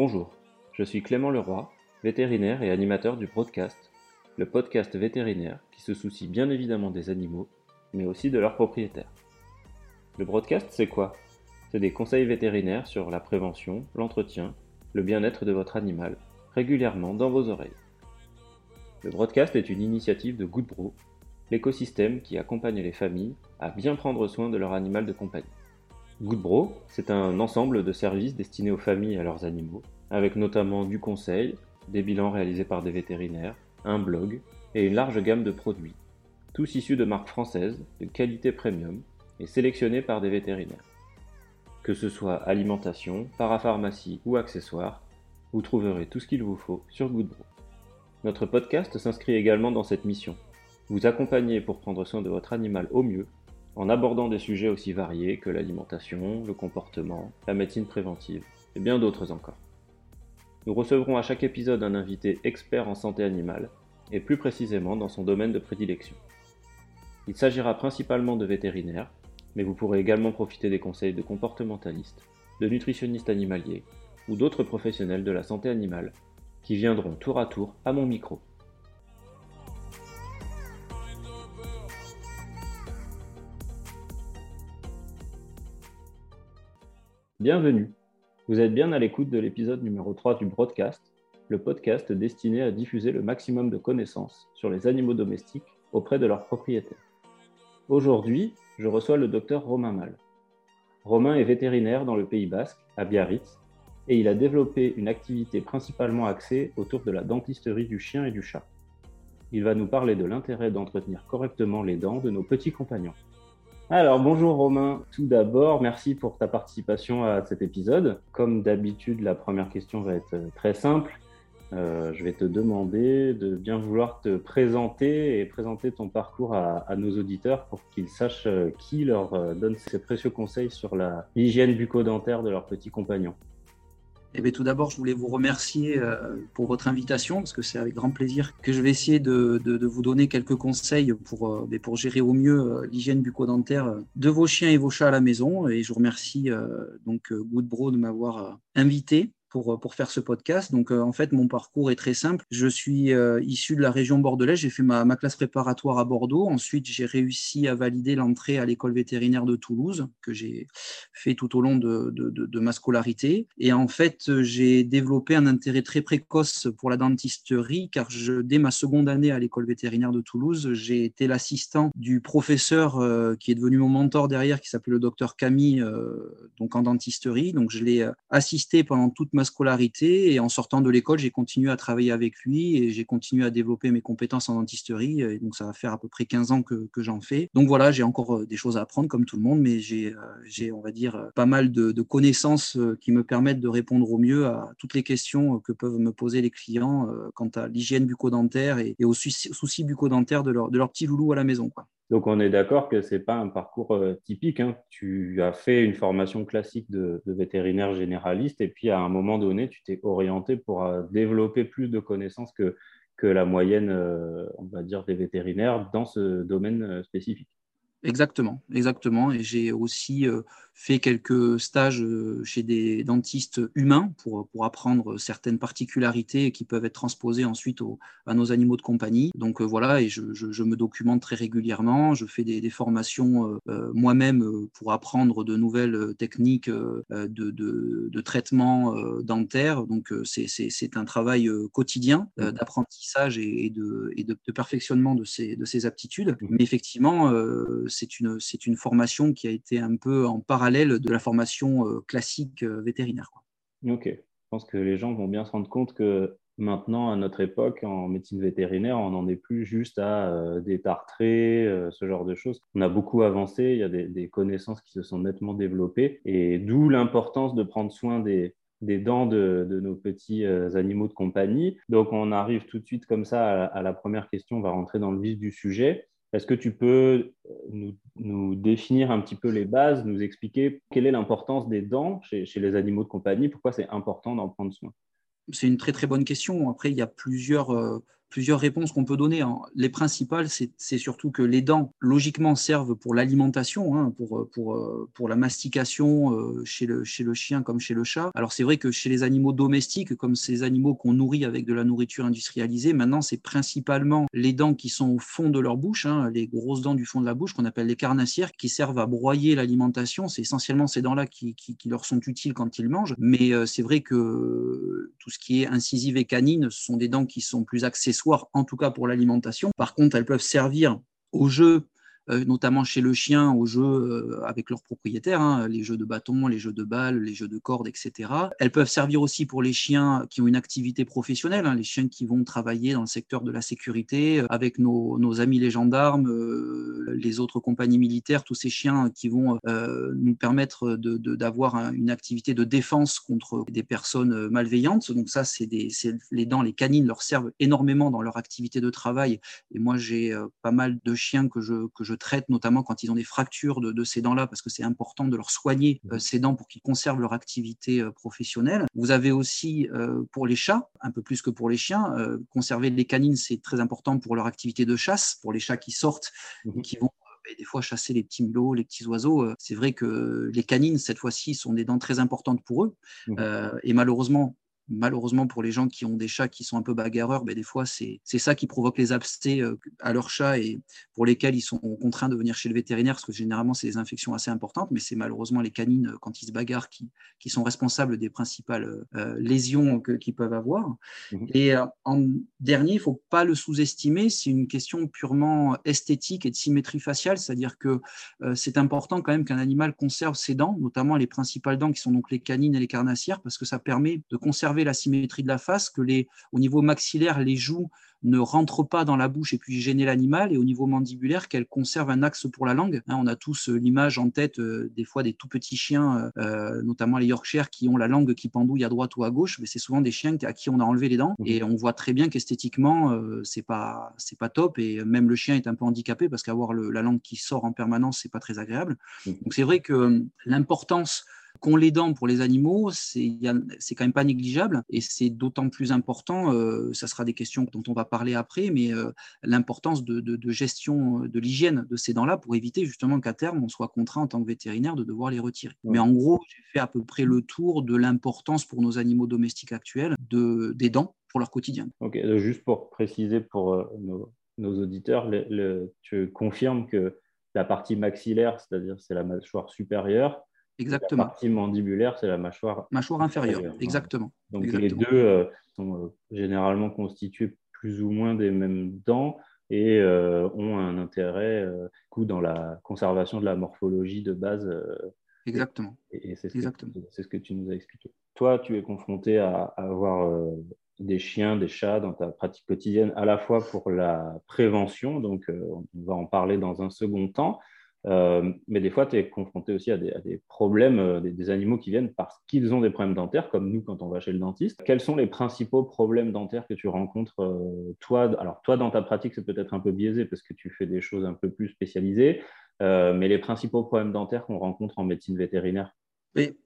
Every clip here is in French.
Bonjour, je suis Clément Leroy, vétérinaire et animateur du Broadcast, le podcast vétérinaire qui se soucie bien évidemment des animaux, mais aussi de leurs propriétaires. Le Broadcast, c'est quoi? C'est des conseils vétérinaires sur la prévention, l'entretien, le bien-être de votre animal, régulièrement dans vos oreilles. Le Broadcast est une initiative de Goodbro, l'écosystème qui accompagne les familles à bien prendre soin de leur animal de compagnie. Goodbro, c'est un ensemble de services destinés aux familles et à leurs animaux, avec notamment du conseil, des bilans réalisés par des vétérinaires, un blog et une large gamme de produits, tous issus de marques françaises de qualité premium et sélectionnés par des vétérinaires. Que ce soit alimentation, parapharmacie ou accessoires, vous trouverez tout ce qu'il vous faut sur Goodbro. Notre podcast s'inscrit également dans cette mission, vous accompagner pour prendre soin de votre animal au mieux en abordant des sujets aussi variés que l'alimentation, le comportement, la médecine préventive et bien d'autres encore. Nous recevrons à chaque épisode un invité expert en santé animale et plus précisément dans son domaine de prédilection. Il s'agira principalement de vétérinaires, mais vous pourrez également profiter des conseils de comportementalistes, de nutritionnistes animaliers ou d'autres professionnels de la santé animale qui viendront tour à tour à mon micro. Bienvenue. Vous êtes bien à l'écoute de l'épisode numéro 3 du Broadcast, le podcast destiné à diffuser le maximum de connaissances sur les animaux domestiques auprès de leurs propriétaires. Aujourd'hui, je reçois le docteur Romain Mal. Romain est vétérinaire dans le Pays Basque, à Biarritz, et il a développé une activité principalement axée autour de la dentisterie du chien et du chat. Il va nous parler de l'intérêt d'entretenir correctement les dents de nos petits compagnons. Alors bonjour Romain, tout d'abord merci pour ta participation à cet épisode. Comme d'habitude, la première question va être très simple. Euh, je vais te demander de bien vouloir te présenter et présenter ton parcours à, nos auditeurs pour qu'ils sachent euh, qui leur euh, donne ces précieux conseils sur l'hygiène bucco-dentaire de leurs petits compagnons. Eh bien, tout d'abord, je voulais vous remercier euh, pour votre invitation, parce que c'est avec grand plaisir que je vais essayer de, vous donner quelques conseils pour, euh, ben, gérer au mieux euh, l'hygiène bucco-dentaire de vos chiens et vos chats à la maison. Et je remercie donc Goodbro de m'avoir invité pour, euh, pour faire ce podcast. Donc, euh, en fait, mon parcours est très simple. Je suis euh, issu de la région bordelaise. J'ai fait ma, ma, classe préparatoire à Bordeaux. Ensuite, j'ai réussi à valider l'entrée à l'école vétérinaire de Toulouse, que j'ai fait tout au long de, de, de, ma scolarité. Et en fait, j'ai développé un intérêt très précoce pour la dentisterie, car je, dès ma seconde année à l'école vétérinaire de Toulouse, j'ai été l'assistant du professeur qui est devenu mon mentor derrière, qui s'appelait le docteur Camille, donc en dentisterie. Donc, je l'ai assisté pendant toute ma scolarité et en sortant de l'école, j'ai continué à travailler avec lui et j'ai continué à développer mes compétences en dentisterie. Et donc, ça va faire à peu près 15 ans que, j'en fais. Donc voilà, j'ai encore euh, des choses à apprendre comme tout le monde, mais j'ai, euh, on va dire, euh, pas mal de, connaissances qui me permettent de répondre au mieux à toutes les questions que peuvent me poser les clients quant à l'hygiène bucco-dentaire et, aux soucis bucco-dentaires de leur, de leur petit loulou à la maison. Quoi. Donc on est d'accord que ce n'est pas un parcours euh, typique. Hein. Tu as fait une formation classique de, vétérinaire généraliste et puis à un moment donné, tu t'es orienté pour euh, développer plus de connaissances que, la moyenne, euh, on va dire, des vétérinaires dans ce domaine spécifique. Exactement, exactement. Et j'ai aussi fait quelques stages chez des dentistes humains pour, pour apprendre certaines particularités qui peuvent être transposées ensuite à nos animaux de compagnie. Donc voilà, et je, je, me documente très régulièrement. Je fais des, des formations moi-même pour apprendre de nouvelles techniques de, de, de traitement dentaire. Donc c'est un travail quotidien mmh. d'apprentissage et, de, et de, perfectionnement de ces, de ces aptitudes. Mmh. Mais effectivement, c'est une, une formation qui a été un peu en parallèle de la formation euh, classique euh, vétérinaire. Ok, je pense que les gens vont bien se rendre compte que maintenant, à notre époque, en médecine vétérinaire, on n'en est plus juste à euh, détartrer, ce genre de choses. On a beaucoup avancé, il y a des, connaissances qui se sont nettement développées, et d'où l'importance de prendre soin des, dents de, nos petits animaux de compagnie. Donc, on arrive tout de suite comme ça à la première question, on va rentrer dans le vif du sujet. Est-ce que tu peux euh, nous, définir un petit peu les bases, nous expliquer quelle est l'importance des dents chez, les animaux de compagnie, pourquoi c'est important d'en prendre soin? C'est une très très bonne question. Après, il y a plusieurs, euh, plusieurs réponses qu'on peut donner. Hein. Les principales, c'est surtout que les dents, logiquement, servent pour l'alimentation, hein, pour, pour, pour la mastication chez, le, chez le chien comme chez le chat. Alors c'est vrai que chez les animaux domestiques, comme ces animaux qu'on nourrit avec de la nourriture industrialisée, maintenant c'est principalement les dents qui sont au fond de leur bouche, hein, les grosses dents du fond de la bouche qu'on appelle les carnassières, qui servent à broyer l'alimentation. C'est essentiellement ces dents-là qui, leur sont utiles quand ils mangent. Mais euh, c'est vrai que tout ce qui est incisive et canine, ce sont des dents qui sont plus accessoires, en tout cas pour l'alimentation. Par contre, elles peuvent servir au jeu notamment chez le chien, aux jeux euh, avec leurs propriétaires, hein, les jeux de bâton, les jeux de balles, les jeux de cordes, etc. Elles peuvent servir aussi pour les chiens qui ont une activité professionnelle, hein, les chiens qui vont travailler dans le secteur de la sécurité, euh, avec nos, amis les gendarmes, les autres compagnies militaires, tous ces chiens qui vont nous permettre d'avoir une activité de défense contre des personnes malveillantes. Donc ça, c'est les dents, les canines leur servent énormément dans leur activité de travail. Et moi, j'ai pas mal de chiens que je, que je traite notamment quand ils ont des fractures de, ces dents-là, parce que c'est important de leur soigner euh, ces dents pour qu'ils conservent leur activité euh, professionnelle. Vous avez aussi euh, pour les chats, un peu plus que pour les chiens, conserver les canines, c'est très important pour leur activité de chasse, pour les chats qui sortent et qui vont des fois chasser les petits mulots, les petits oiseaux. C'est vrai que les canines, cette fois-ci, sont des dents très importantes pour eux. et malheureusement, malheureusement pour les gens qui ont des chats qui sont un peu bagarreurs, ben des fois c'est ça qui provoque les abcès euh, à leurs chats et pour lesquels ils sont contraints de venir chez le vétérinaire parce que généralement c'est des infections assez importantes, mais c'est malheureusement les canines euh, quand ils se bagarrent qui, qui sont responsables des principales euh, lésions qu'ils peuvent avoir. Mmh et en dernier, il ne faut pas le sous-estimer, c'est une question purement esthétique et de symétrie faciale, c'est-à-dire que c'est important quand même qu'un animal conserve ses dents, notamment les principales dents qui sont donc les canines et les carnassières, parce que ça permet de conserver la symétrie de la face, que les, au niveau maxillaire, les joues ne rentrent pas dans la bouche et puis gêner l'animal, et au niveau mandibulaire, qu'elle conserve un axe pour la langue. Hein, on a tous euh, l'image en tête euh, des fois des tout petits chiens, euh, notamment les Yorkshire, qui ont la langue qui pendouille à droite ou à gauche, mais c'est souvent des chiens à qui on a enlevé les dents, et on voit très bien qu'esthétiquement, c'est pas c'est pas top, et même le chien est un peu handicapé parce qu'avoir la langue qui sort en permanence, c'est pas très agréable. Donc c'est vrai que l'importance qu'on les dents pour les animaux, c'est quand même pas négligeable et c'est d'autant plus important, euh, ça sera des questions dont on va parler après, mais euh, l'importance de, gestion de l'hygiène de ces dents-là pour éviter justement qu'à terme on soit contraint en tant que vétérinaire de devoir les retirer. Mais en gros, j'ai fait à peu près le tour de l'importance pour nos animaux domestiques actuels de, des dents pour leur quotidien. Ok, juste pour préciser pour euh, nos, auditeurs, tu confirmes que la partie maxillaire, c'est-à-dire c'est la mâchoire supérieure, Exactement. La partie mandibulaire, c'est la mâchoire, mâchoire inférieure. Exactement. Donc les deux euh, sont euh, généralement constitués plus ou moins des mêmes dents et euh, ont un intérêt coup dans la conservation de la morphologie de base. Exactement. Et, c'est ce, ce, que tu nous as expliqué. Toi, tu es confronté à, avoir des chiens, des chats dans ta pratique quotidienne, à la fois pour la prévention, donc on va en parler dans un second temps, euh, mais des fois, tu es confronté aussi à des, problèmes, euh, des, animaux qui viennent parce qu'ils ont des problèmes dentaires, comme nous quand on va chez le dentiste. Quels sont les principaux problèmes dentaires que tu rencontres, euh, toi? Alors, toi, dans ta pratique, c'est peut-être un peu biaisé parce que tu fais des choses un peu plus spécialisées, mais les principaux problèmes dentaires qu'on rencontre en médecine vétérinaire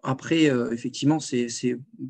après, euh, effectivement, c'est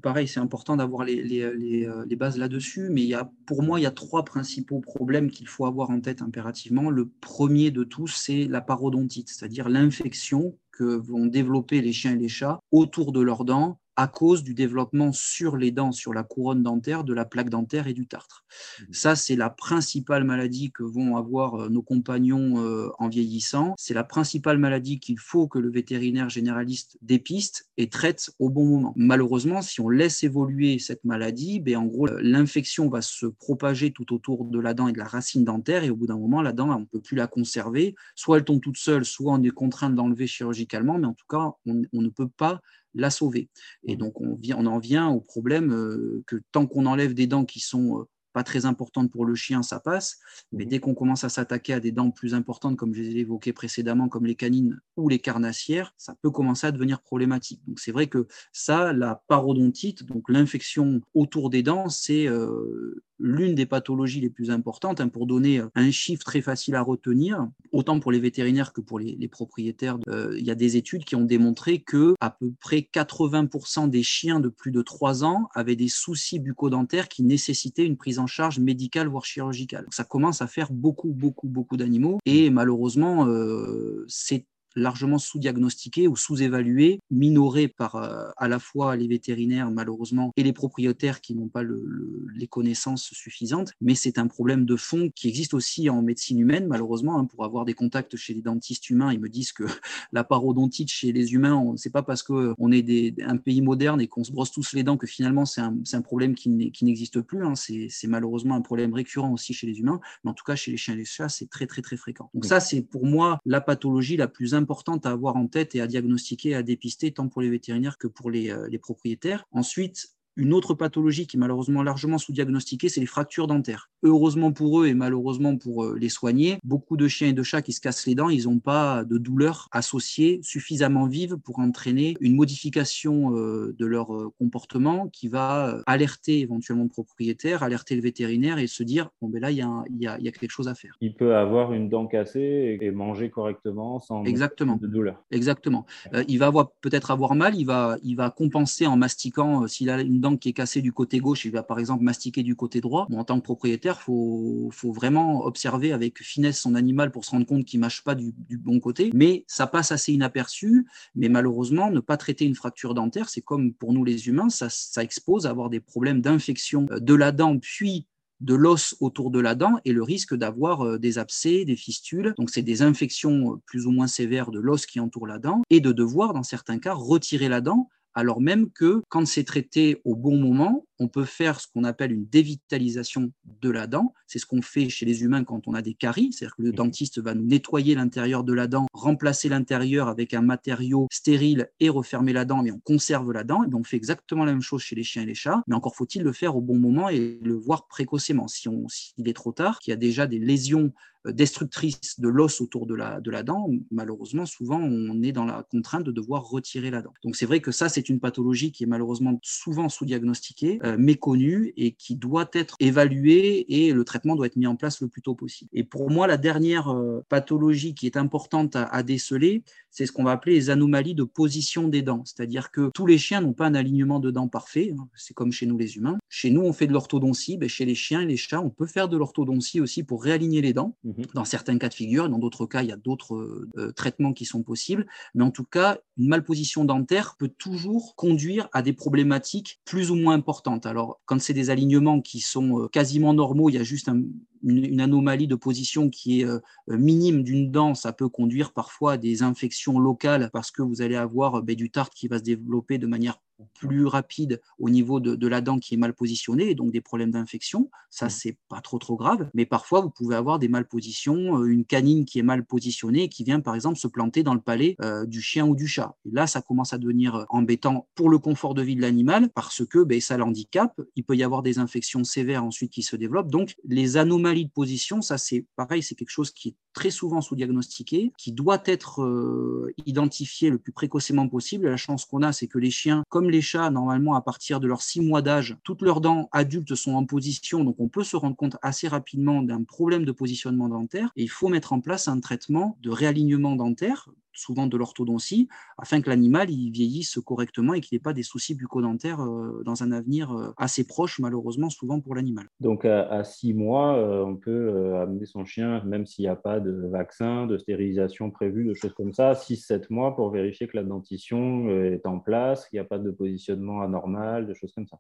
pareil, c'est important d'avoir les, les, euh, les, bases là-dessus, mais il y a, pour moi, il y a trois principaux problèmes qu'il faut avoir en tête impérativement. Le premier de tous, c'est la parodontite, c'est-à-dire l'infection que vont développer les chiens et les chats autour de leurs dents à cause du développement sur les dents, sur la couronne dentaire, de la plaque dentaire et du tartre. Mmh. Ça, c'est la principale maladie que vont avoir euh, nos compagnons euh, en vieillissant. C'est la principale maladie qu'il faut que le vétérinaire généraliste dépiste et traite au bon moment. Malheureusement, si on laisse évoluer cette maladie, ben, en gros, l'infection va se propager tout autour de la dent et de la racine dentaire et au bout d'un moment, la dent, on ne peut plus la conserver. Soit elle tombe toute seule, soit on est contraint de l'enlever chirurgicalement, mais en tout cas, on, on ne peut pas la sauver. Et mmh. donc, on, on en vient au problème euh, que tant qu'on enlève des dents qui sont euh, pas très importantes pour le chien, ça passe. Mais mmh. dès qu'on commence à s'attaquer à des dents plus importantes, comme je les ai évoquées précédemment, comme les canines ou les carnassières, ça peut commencer à devenir problématique. Donc c'est vrai que ça, la parodontite, donc l'infection autour des dents, c'est euh, l'une des pathologies les plus importantes. Hein, pour donner un chiffre très facile à retenir, autant pour les vétérinaires que pour les, propriétaires, euh, il y a des études qui ont démontré que à peu près 80% des chiens de plus de 3 ans avaient des soucis bucco-dentaires qui nécessitaient une prise en charge médicale voire chirurgicale. ça commence à faire beaucoup, beaucoup, beaucoup d'animaux et malheureusement, euh, c'est largement sous-diagnostiqué ou sous-évalué, minoré par euh, à la fois les vétérinaires malheureusement et les propriétaires qui n'ont pas les connaissances suffisantes. Mais c'est un problème de fond qui existe aussi en médecine humaine malheureusement. Hein, pour avoir des contacts chez les dentistes humains, ils me disent que la parodontite chez les humains, c'est pas parce qu'on est des, un pays moderne et qu'on se brosse tous les dents que finalement c'est un, un, problème qui n'existe plus. Hein. C'est malheureusement un problème récurrent aussi chez les humains, mais en tout cas chez les chiens et les chats, c'est très très très fréquent. Donc ça, c'est pour moi la pathologie la plus importante importante à avoir en tête et à diagnostiquer, à dépister, tant pour les vétérinaires que pour les, euh, les propriétaires. Ensuite, une autre pathologie qui est malheureusement largement sous-diagnostiquée, c'est les fractures dentaires. Heureusement pour eux et malheureusement pour euh, les soigner, beaucoup de chiens et de chats qui se cassent les dents, ils n'ont pas de douleur associée suffisamment vive pour entraîner une modification euh, de leur euh, comportement qui va alerter éventuellement le propriétaire, alerter le vétérinaire et se dire bon ben là il y, a, quelque chose à faire. Il peut avoir une dent cassée et manger correctement sans Exactement. de douleur. Exactement. il va avoir peut-être avoir mal, il va, il va compenser en mastiquant s'il a une dent qui est cassée du côté gauche, il va par exemple mastiquer du côté droit. en tant que propriétaire, faut, faut, vraiment observer avec finesse son animal pour se rendre compte qu'il mâche pas du, bon côté. Mais ça passe assez inaperçu. Mais malheureusement, ne pas traiter une fracture dentaire, c'est comme pour nous les humains, ça, ça expose à avoir des problèmes d'infection de la dent, puis de l'os autour de la dent et le risque d'avoir euh, des abcès, des fistules. Donc, c'est des infections plus ou moins sévères de l'os qui entoure la dent et de devoir, dans certains cas, retirer la dent alors même que quand c'est traité au bon moment, on peut faire ce qu'on appelle une dévitalisation de la dent. C'est ce qu'on fait chez les humains quand on a des caries, c'est-à-dire que le dentiste va nous nettoyer l'intérieur de la dent, remplacer l'intérieur avec un matériau stérile et refermer la dent, mais on conserve la dent. Et on fait exactement la même chose chez les chiens et les chats, mais encore faut-il le faire au bon moment et le voir précocement. Si on, s'il est trop tard, qu'il y a déjà des lésions euh, destructrices de l'os autour de la, de la dent, malheureusement, souvent, on est dans la contrainte de devoir retirer la dent. Donc, c'est vrai que ça, c'est une pathologie qui est malheureusement souvent sous-diagnostiquée, euh, méconnue et qui doit être évaluée et le traitement doit être mis en place le plus tôt possible. Et pour moi, la dernière euh, pathologie qui est importante à, déceler, c'est ce qu'on va appeler les anomalies de position des dents. C'est-à-dire que tous les chiens n'ont pas un alignement de dents parfait. Hein. C'est comme chez nous les humains. Chez nous, on fait de l'orthodontie. Ben, chez les chiens et les chats, on peut faire de l'orthodontie aussi pour réaligner les dents. Mhm. Dans certains cas de figure, dans d'autres cas, il y a d'autres euh, traitements qui sont possibles. Mais en tout cas, une malposition dentaire peut toujours conduire à des problématiques plus ou moins importantes. Alors, quand c'est des alignements qui sont euh, quasiment normaux, il y a juste un, some une, anomalie de position qui est euh, minime d'une dent, ça peut conduire parfois à des infections locales parce que vous allez avoir euh, ben, du tartre qui va se développer de manière plus rapide au niveau de, la dent qui est mal positionnée et donc des problèmes d'infection. Ça, c'est pas trop trop grave. Mais parfois, vous pouvez avoir des malpositions, euh, une canine qui est mal positionnée et qui vient par exemple se planter dans le palais du chien ou du chat. Et là, ça commence à devenir embêtant pour le confort de vie de l'animal parce que ben, ça l'handicape. Il peut y avoir des infections sévères ensuite qui se développent. Donc, les anomalies de position, ça c'est pareil, c'est quelque chose qui est très souvent sous-diagnostiqué, qui doit être euh, identifié le plus précocement possible. La chance qu'on a, c'est que les chiens, comme les chats, normalement à partir de leurs six mois d'âge, toutes leurs dents adultes sont en position, donc on peut se rendre compte assez rapidement d'un problème de positionnement dentaire. Et il faut mettre en place un traitement de réalignement dentaire souvent de l'orthodontie, afin que l'animal il vieillisse correctement et qu'il n'ait pas des soucis bucco-dentaires euh, dans un avenir euh, assez proche, malheureusement, souvent pour l'animal. Donc à, six mois, euh, on peut amener son chien, même s'il n'y a pas de vaccin, de stérilisation prévue, de choses comme ça, 6-7 mois pour vérifier que la dentition est en place, qu'il n'y a pas de positionnement anormal, de choses comme ça.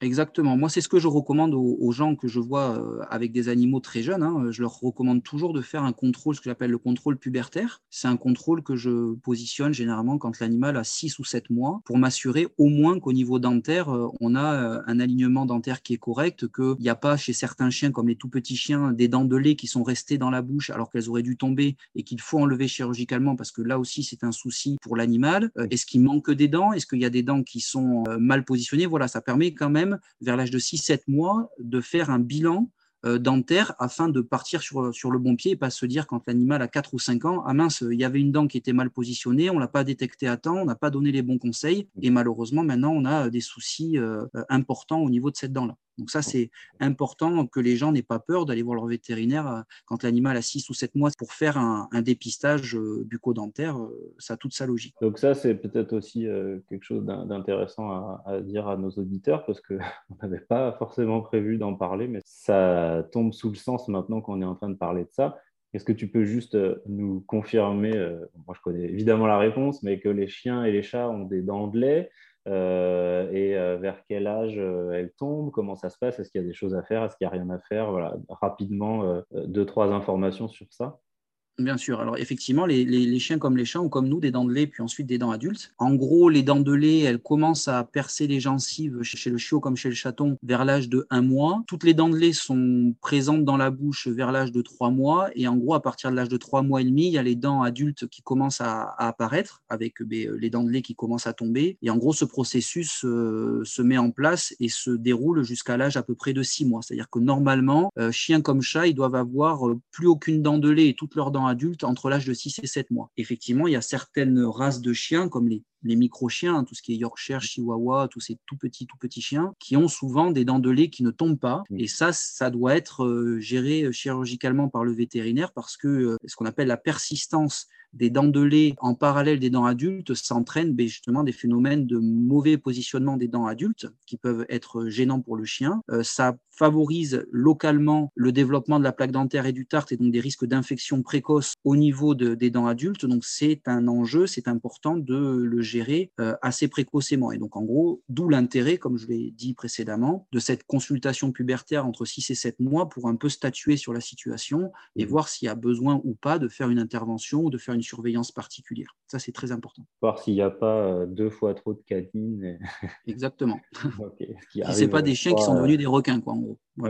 Exactement. Moi, c'est ce que je recommande aux, gens que je vois euh, avec des animaux très jeunes. Hein. Je leur recommande toujours de faire un contrôle, ce que j'appelle le contrôle pubertaire. C'est un contrôle que je positionne généralement quand l'animal a 6 ou 7 mois pour m'assurer au moins qu'au niveau dentaire, euh, on a euh, un alignement dentaire qui est correct, qu'il n'y a pas chez certains chiens, comme les tout petits chiens, des dents de lait qui sont restées dans la bouche alors qu'elles auraient dû tomber et qu'il faut enlever chirurgicalement parce que là aussi, c'est un souci pour l'animal. Est-ce qu'il manque des dents? Est-ce qu'il y a des dents qui sont mal positionnées? Voilà, ça permet quand même vers l'âge de 6-7 mois, de faire un bilan euh, dentaire afin de partir sur, le bon pied et pas se dire quand l'animal a 4 ou 5 ans, ah mince, il y avait une dent qui était mal positionnée, on ne l'a pas détecté à temps, on n'a pas donné les bons conseils et malheureusement maintenant on a des soucis euh, importants au niveau de cette dent-là. Donc ça, c'est important que les gens n'aient pas peur d'aller voir leur vétérinaire euh, quand l'animal a 6 ou 7 mois pour faire un, dépistage euh, bucco-dentaire. Ça a toute sa logique. Donc ça, c'est peut-être aussi quelque chose d'intéressant à, dire à nos auditeurs parce qu'on n'avait pas forcément prévu d'en parler, mais ça tombe sous le sens maintenant qu'on est en train de parler de ça. Est-ce que tu peux juste nous confirmer, moi je connais évidemment la réponse, mais que les chiens et les chats ont des dents de lait euh, et euh, vers quel âge euh, elle tombe, comment ça se passe, est-ce qu'il y a des choses à faire, est-ce qu'il n'y a rien à faire, voilà, rapidement deux, trois informations sur ça. Bien sûr. Alors effectivement, les, chiens comme les chats ont comme nous des dents de lait, puis ensuite des dents adultes. En gros, les dents de lait, elles commencent à percer les gencives chez le chiot comme chez le chaton vers l'âge de 1 mois. Toutes les dents de lait sont présentes dans la bouche vers l'âge de 3 mois. Et en gros, à partir de l'âge de 3 mois et demi, il y a les dents adultes qui commencent à, apparaître avec ben, les dents de lait qui commencent à tomber. Et en gros, ce processus euh, se met en place et se déroule jusqu'à l'âge à peu près de 6 mois. C'est-à-dire que normalement, euh, chiens comme chats, ils doivent avoir euh, plus aucune dent de lait et toutes leurs dents adultes entre l'âge de 6 et 7 mois. Effectivement, il y a certaines races de chiens, comme les, les micro-chiens, hein, tout ce qui est Yorkshire, Chihuahua, tous ces tout petits, tout petits chiens, qui ont souvent des dents de lait qui ne tombent pas. Et ça, ça doit être euh, géré euh, chirurgicalement par le vétérinaire parce que euh, ce qu'on appelle la persistance des dents de lait en parallèle des dents adultes s'entraîne ben, justement des phénomènes de mauvais positionnement des dents adultes qui peuvent être gênants pour le chien. ça favorise localement le développement de la plaque dentaire et du tartre et donc des risques d'infection précoce au niveau des dents adultes. Donc c'est un enjeu, c'est important de le gérer euh, assez précocement. Et donc en gros, d'où l'intérêt, comme je l'ai dit précédemment, de cette consultation pubertaire entre 6 et 7 mois pour un peu statuer sur la situation et mmh. voir s'il y a besoin ou pas de faire une intervention ou de faire une surveillance particulière. Ça, c'est très important. Voir s'il n'y a pas euh, deux fois trop de canines. Exactement. okay. Ce n'est pas des chiens qui sont devenus des requins, quoi, en gros.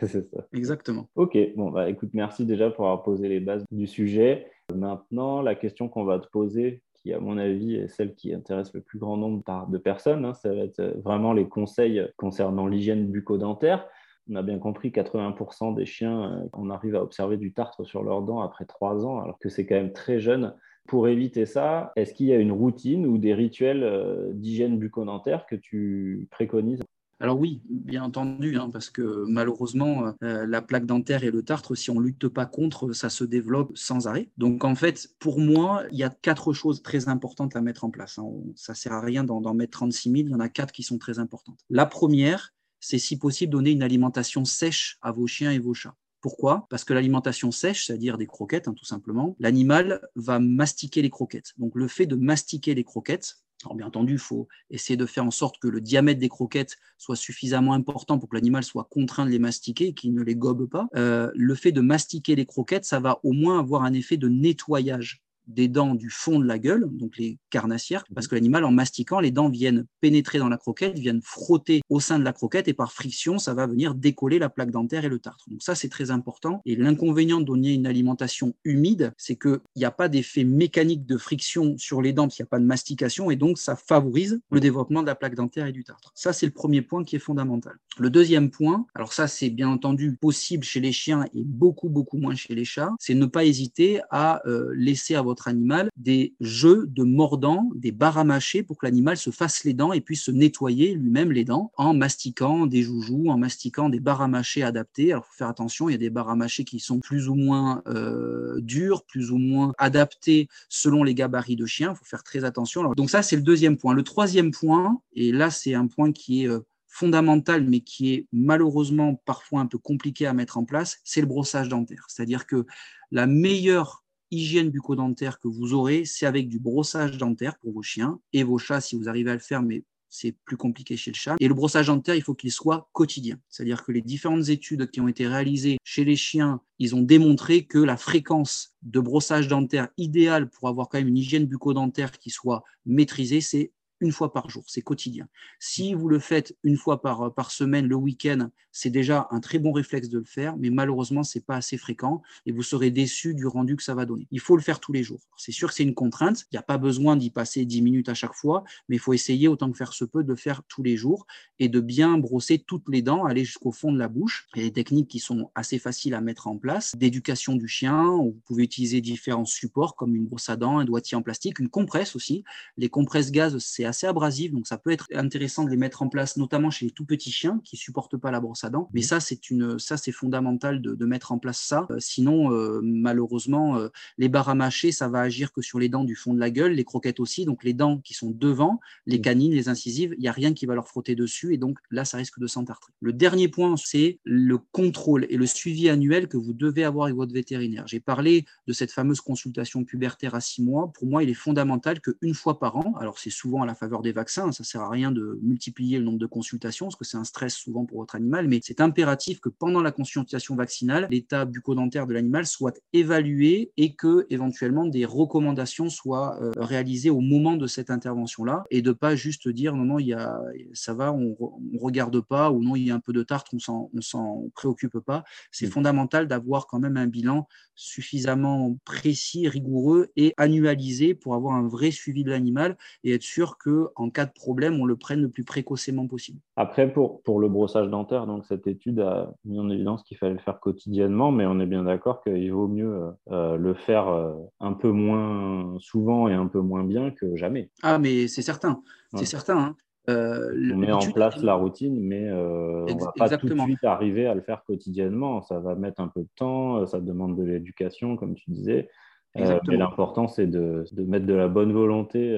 c'est ça. Exactement. Ok, bon, bah écoute, merci déjà pour avoir posé les bases du sujet. Maintenant, la question qu'on va te poser, qui à mon avis est celle qui intéresse le plus grand nombre de personnes, hein, ça va être vraiment les conseils concernant l'hygiène bucco-dentaire. On a bien compris 80% des chiens, euh, on arrive à observer du tartre sur leurs dents après 3 ans, alors que c'est quand même très jeune. Pour éviter ça, est-ce qu'il y a une routine ou des rituels euh, d'hygiène bucco-dentaire que tu préconises? Alors oui, bien entendu, hein, parce que malheureusement, euh, la plaque dentaire et le tartre, si on ne lutte pas contre, ça se développe sans arrêt. Donc en fait, pour moi, il y a quatre choses très importantes à mettre en place. Hein. Ça ne sert à rien d'en mettre 36 000, il y en a quatre qui sont très importantes. La première, c'est si possible donner une alimentation sèche à vos chiens et vos chats. Pourquoi? Parce que l'alimentation sèche, c'est-à-dire des croquettes, hein, tout simplement, l'animal va mastiquer les croquettes. Donc le fait de mastiquer les croquettes, alors bien entendu, il faut essayer de faire en sorte que le diamètre des croquettes soit suffisamment important pour que l'animal soit contraint de les mastiquer et qu'il ne les gobe pas. Euh, le fait de mastiquer les croquettes, ça va au moins avoir un effet de nettoyage des dents du fond de la gueule, donc les carnassières, parce que l'animal, en mastiquant, les dents viennent pénétrer dans la croquette, viennent frotter au sein de la croquette, et par friction, ça va venir décoller la plaque dentaire et le tartre. Donc ça, c'est très important. Et l'inconvénient de donner une alimentation humide, c'est qu'il n'y a pas d'effet mécanique de friction sur les dents, parce qu'il n'y a pas de mastication, et donc ça favorise le développement de la plaque dentaire et du tartre. Ça, c'est le premier point qui est fondamental. Le deuxième point, alors ça, c'est bien entendu possible chez les chiens et beaucoup, beaucoup moins chez les chats, c'est ne pas hésiter à euh, laisser à votre animal des jeux de mordants, des mâcher pour que l'animal se fasse les dents et puisse se nettoyer lui-même les dents en mastiquant des joujoux, en mastiquant des mâcher adaptées. Alors, faut faire attention, il y a des mâcher qui sont plus ou moins euh, dures, plus ou moins adaptées selon les gabarits de chien. Il faut faire très attention. donc, ça, c'est le deuxième point. Le troisième point, et là, c'est un point qui est euh, fondamental, mais qui est malheureusement parfois un peu compliqué à mettre en place, c'est le brossage dentaire. C'est-à-dire que la meilleure hygiène bucco-dentaire que vous aurez, c'est avec du brossage dentaire pour vos chiens et vos chats si vous arrivez à le faire, mais c'est plus compliqué chez le chat. Et le brossage dentaire, il faut qu'il soit quotidien. C'est-à-dire que les différentes études qui ont été réalisées chez les chiens, ils ont démontré que la fréquence de brossage dentaire idéale pour avoir quand même une hygiène bucco-dentaire qui soit maîtrisée, c'est une fois par jour, c'est quotidien. Si vous le faites une fois par, par semaine, le week-end, c'est déjà un très bon réflexe de le faire, mais malheureusement, ce n'est pas assez fréquent et vous serez déçu du rendu que ça va donner. Il faut le faire tous les jours. C'est sûr que c'est une contrainte, il n'y a pas besoin d'y passer 10 minutes à chaque fois, mais il faut essayer autant que faire se peut de le faire tous les jours et de bien brosser toutes les dents, aller jusqu'au fond de la bouche. Il y a des techniques qui sont assez faciles à mettre en place, d'éducation du chien, vous pouvez utiliser différents supports comme une brosse à dents, un doigtier en plastique, une compresse aussi. Les compresses gaz, c'est assez abrasive, donc ça peut être intéressant de les mettre en place, notamment chez les tout petits chiens qui supportent pas la brosse à dents. Mais ça, c'est une, ça c'est fondamental de, mettre en place ça. Euh, sinon, euh, malheureusement, les barres à mâcher, ça va agir que sur les dents du fond de la gueule, les croquettes aussi, donc les dents qui sont devant, les mmh. canines, les incisives, il n'y a rien qui va leur frotter dessus, et donc là, ça risque de s'entartrer. Le dernier point, c'est le contrôle et le suivi annuel que vous devez avoir avec votre vétérinaire. J'ai parlé de cette fameuse consultation pubertaire à six mois. Pour moi, il est fondamental qu'une fois par an, alors c'est souvent à la faveur des vaccins, ça sert à rien de multiplier le nombre de consultations parce que c'est un stress souvent pour votre animal, mais c'est impératif que pendant la consultation vaccinale, l'état bucco-dentaire de l'animal soit évalué et que éventuellement des recommandations soient euh, réalisées au moment de cette intervention-là et de pas juste dire non non il y a ça va on, on regarde pas ou non il y a un peu de tarte on s'en on s'en préoccupe pas. C'est mm. fondamental d'avoir quand même un bilan suffisamment précis, rigoureux et annualisé pour avoir un vrai suivi de l'animal et être sûr que en cas de problème on le prenne le plus précocement possible. Après pour pour le brossage dentaire donc cette étude a mis en évidence qu'il fallait le faire quotidiennement mais on est bien d'accord qu'il vaut mieux euh, euh, le faire euh, un peu moins souvent et un peu moins bien que jamais. Ah mais c'est certain, c'est certain. Hein. Euh, on met en place la routine, mais euh, on ne va pas tout de suite arriver à le faire quotidiennement. Ça va mettre un peu de temps, ça demande de l'éducation, comme tu disais. mais l'important, c'est de, mettre de la bonne volonté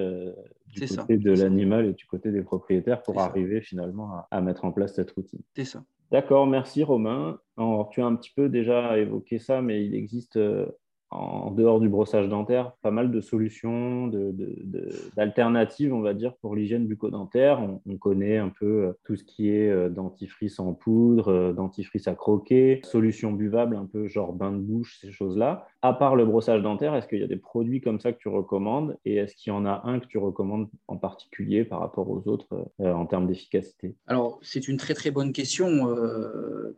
du côté de l'animal et du côté des propriétaires pour arriver finalement à, mettre en place cette routine. C'est ça. D'accord, merci Romain. tu as un petit peu déjà évoqué ça, mais il existe en dehors du brossage dentaire, pas mal de solutions, d'alternatives, on va dire, pour l'hygiène bucco-dentaire. On, connaît un peu euh, tout ce qui est euh, dentifrice en poudre, euh, dentifrice à croquer, solutions buvables, un peu genre bain de bouche, ces choses-là. À part le brossage dentaire, est-ce qu'il y a des produits comme ça que tu recommandes? Et est-ce qu'il y en a un que tu recommandes en particulier par rapport aux autres en termes d'efficacité? Alors, c'est une très très bonne question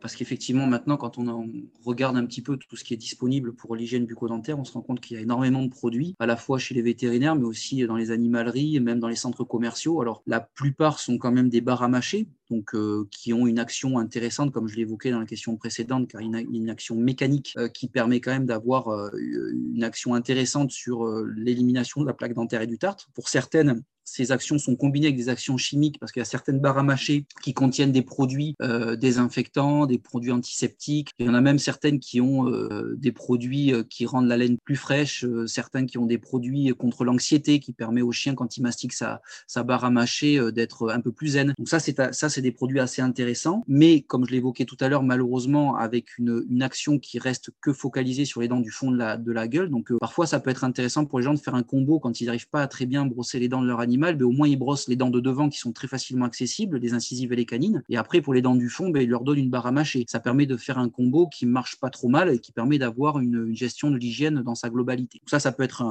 parce qu'effectivement, maintenant, quand on, regarde un petit peu tout ce qui est disponible pour l'hygiène bucco dentaire, on se rend compte qu'il y a énormément de produits, à la fois chez les vétérinaires, mais aussi dans les animaleries et même dans les centres commerciaux. Alors, la plupart sont quand même des barres à mâcher, donc euh, qui ont une action intéressante, comme je l'évoquais dans la question précédente, car a une action mécanique euh, qui permet quand même d'avoir euh, une action intéressante sur l'élimination de la plaque dentaire et du tartre. Pour certaines, ces actions sont combinées avec des actions chimiques parce qu'il y a certaines barres à mâcher qui contiennent des produits euh, désinfectants, des produits antiseptiques. Il y en a même certaines qui ont euh, des produits euh, qui rendent la laine plus fraîche, certains qui ont des produits contre l'anxiété qui permet au chien quand il mastique sa, sa barre à mâcher d'être un peu plus zen. Donc ça c'est ça c'est des produits assez intéressants, mais comme je l'évoquais tout à l'heure, malheureusement avec une, une, action qui reste que focalisée sur les dents du fond de la, de la gueule. Donc parfois ça peut être intéressant pour les gens de faire un combo quand ils n'arrivent pas à très bien brosser les dents de leur animal mais au moins ils brossent les dents de devant qui sont très facilement accessibles, les incisives et les canines. Et après, pour les dents du fond, ben, ils leur donnent une barre à mâcher. Ça permet de faire un combo qui marche pas trop mal et qui permet d'avoir une, gestion de l'hygiène dans sa globalité. ça, ça peut être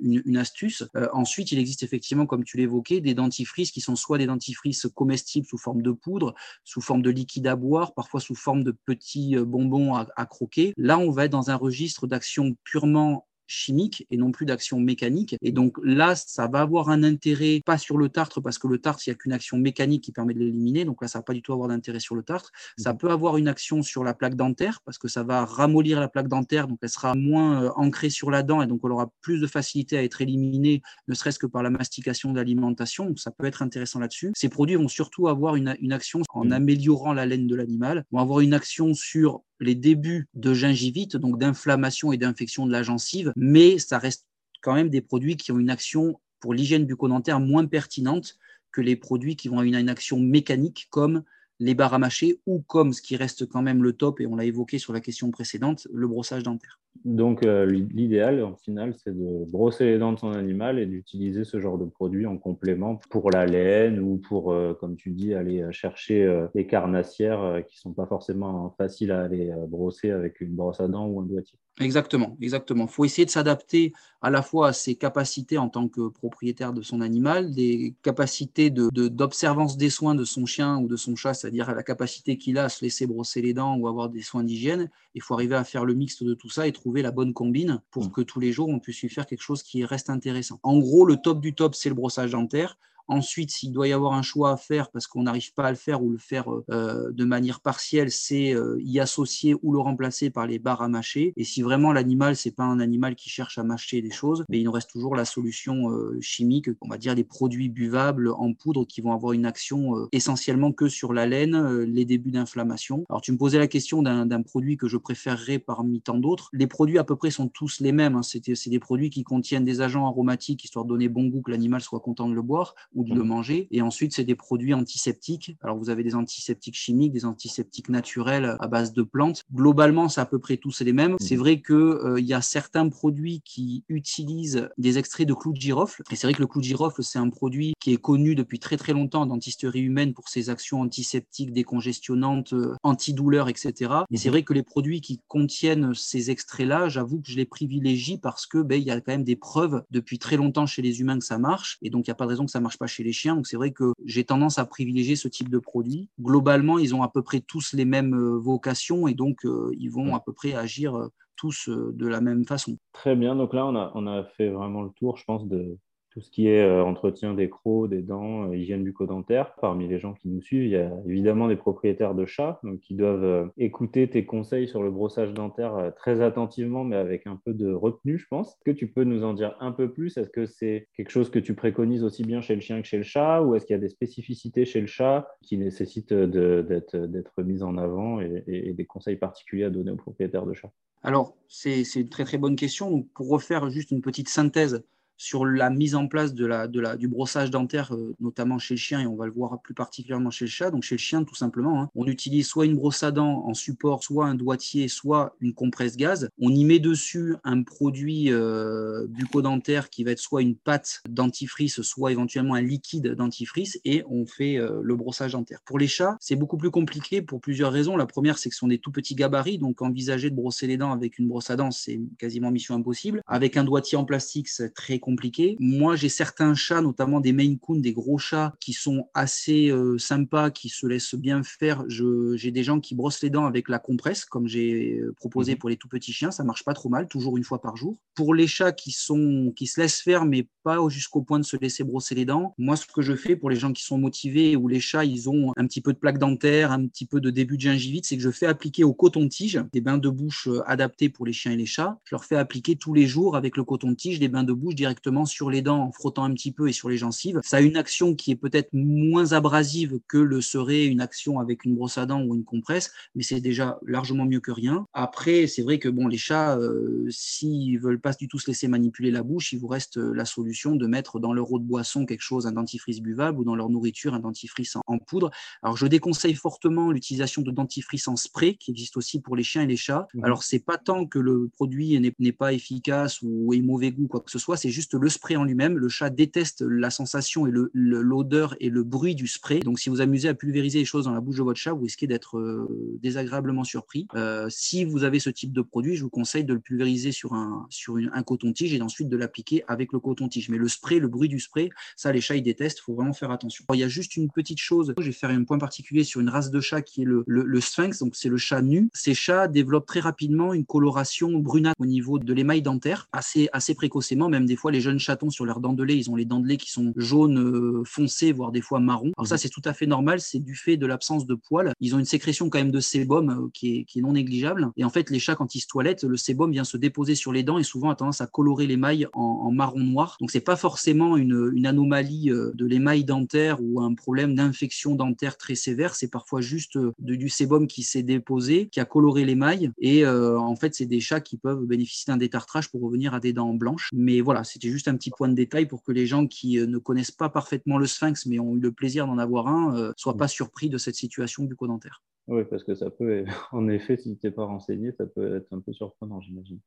une, astuce. Euh, ensuite, il existe effectivement, comme tu l'évoquais, des dentifrices qui sont soit des dentifrices comestibles sous forme de poudre, sous forme de liquide à boire, parfois sous forme de petits euh, bonbons à croquer. Là, on va être dans un registre d'action purement chimique et non plus d'action mécanique. Et donc là, ça va avoir un intérêt, pas sur le tartre, parce que le tartre, il n'y a qu'une action mécanique qui permet de l'éliminer. Donc là, ça va pas du tout avoir d'intérêt sur le tartre. Ça mhm. peut avoir une action sur la plaque dentaire, parce que ça va ramollir la plaque dentaire, donc elle sera moins euh, ancrée sur la dent, et donc elle aura plus de facilité à être éliminée, ne serait-ce que par la mastication de l'alimentation. Donc ça peut être intéressant là-dessus. Ces produits vont surtout avoir une, une action en mhm. améliorant la laine de l'animal, vont avoir une action sur les débuts de gingivite, donc d'inflammation et d'infection de la gencive, mais ça reste quand même des produits qui ont une action pour l'hygiène bucco-dentaire moins pertinente que les produits qui vont avoir une action mécanique comme les barres à mâcher ou comme ce qui reste quand même le top, et on l'a évoqué sur la question précédente, le brossage dentaire. Donc euh, l'idéal, en final, c'est de brosser les dents de son animal et d'utiliser ce genre de produit en complément pour la laine ou pour, euh, comme tu dis, aller chercher euh, les carnassières qui ne sont pas forcément faciles à aller brosser avec une brosse à dents ou un doigtier. Exactement, exactement. Il faut essayer de s'adapter à la fois à ses capacités en tant que propriétaire de son animal, des capacités d'observance de, des soins de son chien ou de son chat, c'est-à-dire la capacité qu'il a à se laisser brosser les dents ou avoir des soins d'hygiène. Il faut arriver à faire le mixte de tout ça et trouver la bonne combine pour mm. que tous les jours on puisse lui faire quelque chose qui reste intéressant. En gros, le top du top, c'est le brossage dentaire. Ensuite, s'il doit y avoir un choix à faire parce qu'on n'arrive pas à le faire ou le faire euh, de manière partielle, c'est euh, y associer ou le remplacer par les barres à mâcher. Et si vraiment l'animal, c'est pas un animal qui cherche à mâcher des choses, mais il nous reste toujours la solution euh, chimique, on va dire des produits buvables en poudre qui vont avoir une action essentiellement que sur la laine, les débuts d'inflammation. Alors tu me posais la question d'un produit que je préférerais parmi tant d'autres. Les produits à peu près sont tous les mêmes. Hein. C'est des produits qui contiennent des agents aromatiques histoire de donner bon goût, que l'animal soit content de le boire ou de le manger. Et ensuite, c'est des produits antiseptiques. Alors, vous avez des antiseptiques chimiques, des antiseptiques naturels à base de plantes. Globalement, c'est à peu près tous les mêmes. C'est vrai qu'il euh, y a certains produits qui utilisent des extraits de clous de girofle. Et c'est vrai que le clou de girofle, c'est un produit qui est connu depuis très très longtemps en dentisterie humaine pour ses actions antiseptiques, décongestionnantes, euh, antidouleurs, etc. Et c'est vrai que les produits qui contiennent ces extraits-là, j'avoue que je les privilégie parce que ben, il y a quand même des preuves depuis très longtemps chez les humains que ça marche. Et donc, il n'y a pas de raison que ça marche pas chez les chiens. Donc c'est vrai que j'ai tendance à privilégier ce type de produit. Globalement, ils ont à peu près tous les mêmes euh, vocations et donc euh, ils vont à peu près agir euh, tous de la même façon. Très bien, donc là on a, on a fait vraiment le tour, je pense, de, tout ce qui est euh, entretien des crocs, des dents, euh, hygiène bucco-dentaire. Parmi les gens qui nous suivent, il y a évidemment des propriétaires de chats donc, qui doivent euh, écouter tes conseils sur le brossage dentaire très attentivement, mais avec un peu de retenue, je pense. Est-ce que tu peux nous en dire un peu plus? Est-ce que c'est quelque chose que tu préconises aussi bien chez le chien que chez le chat? Ou est-ce qu'il y a des spécificités chez le chat qui nécessitent d'être mises en avant et, et des conseils particuliers à donner aux propriétaires de chats? Alors, c'est une très très bonne question. pour refaire juste une petite synthèse sur la mise en place du brossage dentaire, euh, notamment chez le chien, et on va le voir plus particulièrement chez le chat. Donc chez le chien, tout simplement, hein. on utilise soit une brosse à dents en support, soit un doigtier, soit une compresse gaz. On y met dessus un produit euh, bucco-dentaire qui va être soit une pâte dentifrice, soit éventuellement un liquide dentifrice, et on fait euh, le brossage dentaire. Pour les chats, c'est beaucoup plus compliqué pour plusieurs raisons. La première, c'est que ce sont des tout petits gabarits, donc envisager de brosser les dents avec une brosse à dents, c'est quasiment mission impossible. Avec un doigtier en plastique, c'est très compliqué. Moi, j'ai certains chats, notamment des Maine Coon, des gros chats, qui sont assez euh, sympas, qui se laissent bien faire. J'ai des gens qui brossent les dents avec la compresse, comme j'ai euh, proposé mhm. pour les tout petits chiens. Ça marche pas trop mal, toujours une fois par jour. Pour les chats qui, sont, qui se laissent faire, mais pas jusqu'au point de se laisser brosser les dents, moi, ce que je fais pour les gens qui sont motivés, ou les chats, ils ont un petit peu de plaque dentaire, un petit peu de début de gingivite, c'est que je fais appliquer au coton-tige des bains de bouche euh, adaptés pour les chiens et les chats. Je leur fais appliquer tous les jours avec le coton-tige des bains de bouche directement directement sur les dents en frottant un petit peu et sur les gencives. Ça a une action qui est peut-être moins abrasive que le serait une action avec une brosse à dents ou une compresse, mais c'est déjà largement mieux que rien. Après, c'est vrai que bon, les chats, euh, s'ils veulent pas du tout se laisser manipuler la bouche, il vous reste euh, la solution de mettre dans leur eau de boisson quelque chose, un dentifrice buvable, ou dans leur nourriture un dentifrice en, poudre. Alors, je déconseille fortement l'utilisation de dentifrice en spray, qui existe aussi pour les chiens et les chats. Mmh. Alors, c'est pas tant que le produit n'est pas efficace ou est mauvais goût, quoi que ce soit, c'est juste le spray en lui-même. Le chat déteste la sensation et l'odeur et le bruit du spray. Donc, si vous amusez à pulvériser les choses dans la bouche de votre chat, vous risquez d'être euh, désagréablement surpris. Euh, si vous avez ce type de produit, je vous conseille de le pulvériser sur un, sur un coton-tige et ensuite de l'appliquer avec le coton-tige. Mais le spray, le bruit du spray, ça, les chats, ils détestent. Il faut vraiment faire attention. il y a juste une petite chose. Je vais faire un point particulier sur une race de chat qui est le, le sphinx. Donc, c'est le chat nu. Ces chats développent très rapidement une coloration brunâtre au niveau de l'émail dentaire, assez, assez précocement. Même des fois, les jeunes chatons sur leurs dents de lait, ils ont les dents de lait qui sont jaunes euh, foncés, voire des fois marron. Alors ça, c'est tout à fait normal, c'est du fait de l'absence de poils. Ils ont une sécrétion quand même de sébum euh, qui est, non négligeable. Et en fait, les chats, quand ils se toilettent, le sébum vient se déposer sur les dents et souvent a tendance à colorer l'émail en, en marron noir. Donc c'est pas forcément une, anomalie euh, de l'émail dentaire ou un problème d'infection dentaire très sévère, c'est parfois juste de, du sébum qui s'est déposé, qui a coloré l'émail. Et en fait, c'est des chats qui peuvent bénéficier d'un détartrage pour revenir à des dents blanches. Mais voilà, c'était juste un petit point de détail pour que les gens qui euh, ne connaissent pas parfaitement le sphinx mais ont eu le plaisir d'en avoir un ne euh, soient pas surpris de cette situation bucco-dentaire. Oui, parce que ça peut, en effet, si tu n'es pas renseigné, ça peut être un peu surprenant, j'imagine.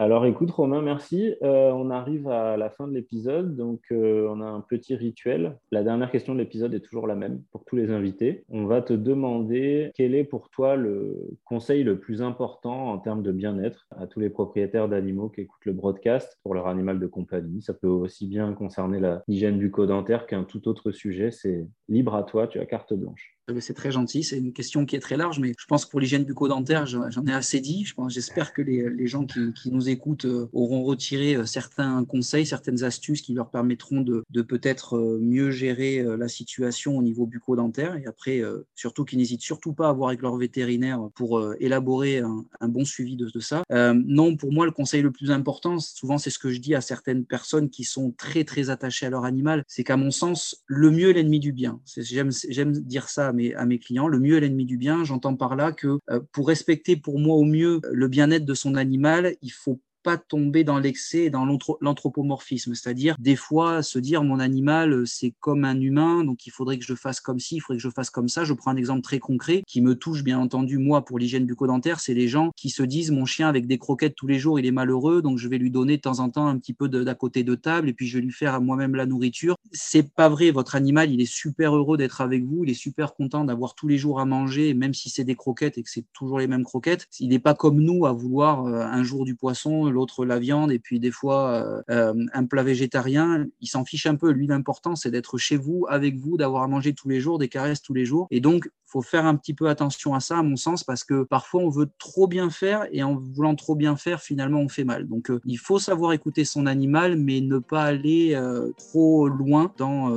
Alors écoute Romain, merci. Euh, on arrive à la fin de l'épisode, donc euh, on a un petit rituel. La dernière question de l'épisode est toujours la même pour tous les invités. On va te demander quel est pour toi le conseil le plus important en termes de bien-être à tous les propriétaires d'animaux qui écoutent le broadcast pour leur animal de compagnie. Ça peut aussi bien concerner la hygiène bucco-dentaire qu'un tout autre sujet. C'est libre à toi, tu as carte blanche. C'est très gentil. C'est une question qui est très large, mais je pense que pour l'hygiène bucco-dentaire, j'en ai assez dit. J'espère que les, gens qui, nous écoutent euh, auront retiré euh, certains conseils, certaines astuces qui leur permettront de, peut-être euh, mieux gérer la situation au niveau bucco-dentaire. Et après, surtout qu'ils n'hésitent surtout pas à voir avec leur vétérinaire pour élaborer un, bon suivi de, ça. Non, pour moi, le conseil le plus important, souvent c'est ce que je dis à certaines personnes qui sont très très attachées à leur animal, c'est qu'à mon sens, le mieux est l'ennemi du bien. J'aime dire ça à mes, clients, le mieux est l'ennemi du bien. J'entends par là que euh, pour respecter pour moi au mieux le bien-être de son animal, il faut pas tomber dans l'excès et dans l'anthropomorphisme, c'est-à-dire des fois se dire mon animal euh, c'est comme un humain, donc il faudrait que je fasse comme ci, il faudrait que je fasse comme ça. Je prends un exemple très concret qui me touche bien entendu moi pour l'hygiène bucco-dentaire, c'est les gens qui se disent mon chien avec des croquettes tous les jours il est malheureux, donc je vais lui donner de temps en temps un petit peu d'à côté de table et puis je vais lui faire moi-même la nourriture. C'est pas vrai, votre animal il est super heureux d'être avec vous, il est super content d'avoir tous les jours à manger, même si c'est des croquettes et que c'est toujours les mêmes croquettes. Il n'est pas comme nous à vouloir euh, un jour du poisson, l'autre la viande et puis des fois euh, euh, un plat végétarien, il s'en fiche un peu. Lui, l'important, c'est d'être chez vous, avec vous, d'avoir à manger tous les jours, des caresses tous les jours. Et donc, faut faire un petit peu attention à ça, à mon sens, parce que parfois on veut trop bien faire et en voulant trop bien faire, finalement on fait mal. Donc euh, il faut savoir écouter son animal, mais ne pas aller trop loin dans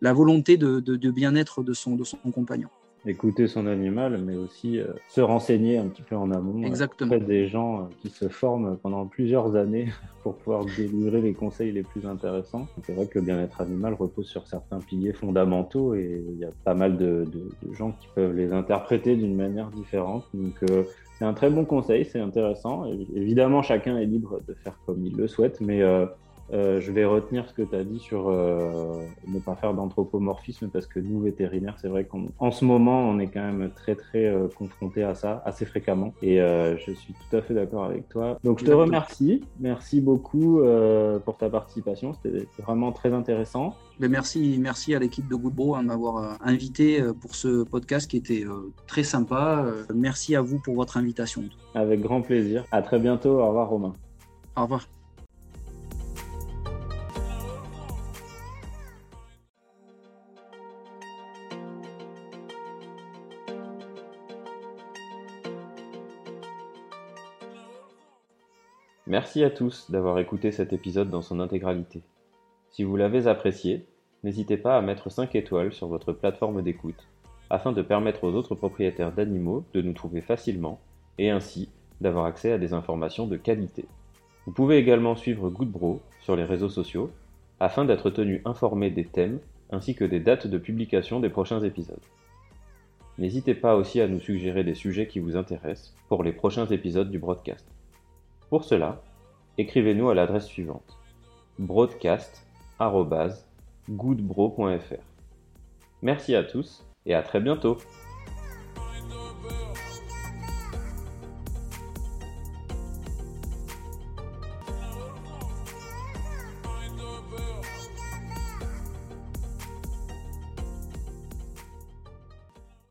la volonté de, de bien-être de son, de son compagnon écouter son animal, mais aussi euh, se renseigner un petit peu en amont. Exactement. Euh, des gens euh, qui se forment pendant plusieurs années pour pouvoir délivrer les conseils les plus intéressants. C'est vrai que le bien-être animal repose sur certains piliers fondamentaux et il y a pas mal de, de, de gens qui peuvent les interpréter d'une manière différente. Donc c'est un très bon conseil, c'est intéressant. évidemment, chacun est libre de faire comme il le souhaite, mais euh, je vais retenir ce que tu as dit sur euh, ne pas faire d'anthropomorphisme parce que nous, vétérinaires, c'est vrai qu'en ce moment, on est quand même très, très euh, confrontés à ça assez fréquemment. Et euh, je suis tout à fait d'accord avec toi. Donc, je te remercie. Merci beaucoup pour ta participation. C'était vraiment très intéressant. Mais merci, merci à l'équipe de Goodbro hein, de m'avoir invité pour ce podcast qui était très sympa. merci à vous pour votre invitation. Avec grand plaisir. À très bientôt. Au revoir, Romain. Au revoir. Merci à tous d'avoir écouté cet épisode dans son intégralité. Si vous l'avez apprécié, n'hésitez pas à mettre 5 étoiles sur votre plateforme d'écoute, afin de permettre aux autres propriétaires d'animaux de nous trouver facilement, et ainsi d'avoir accès à des informations de qualité. Vous pouvez également suivre Goodbro sur les réseaux sociaux, afin d'être tenu informé des thèmes ainsi que des dates de publication des prochains épisodes. N'hésitez pas aussi à nous suggérer des sujets qui vous intéressent pour les prochains épisodes du broadcast. Pour cela, écrivez-nous à l'adresse suivante broadcast.goodbro.fr. Merci à tous et à très bientôt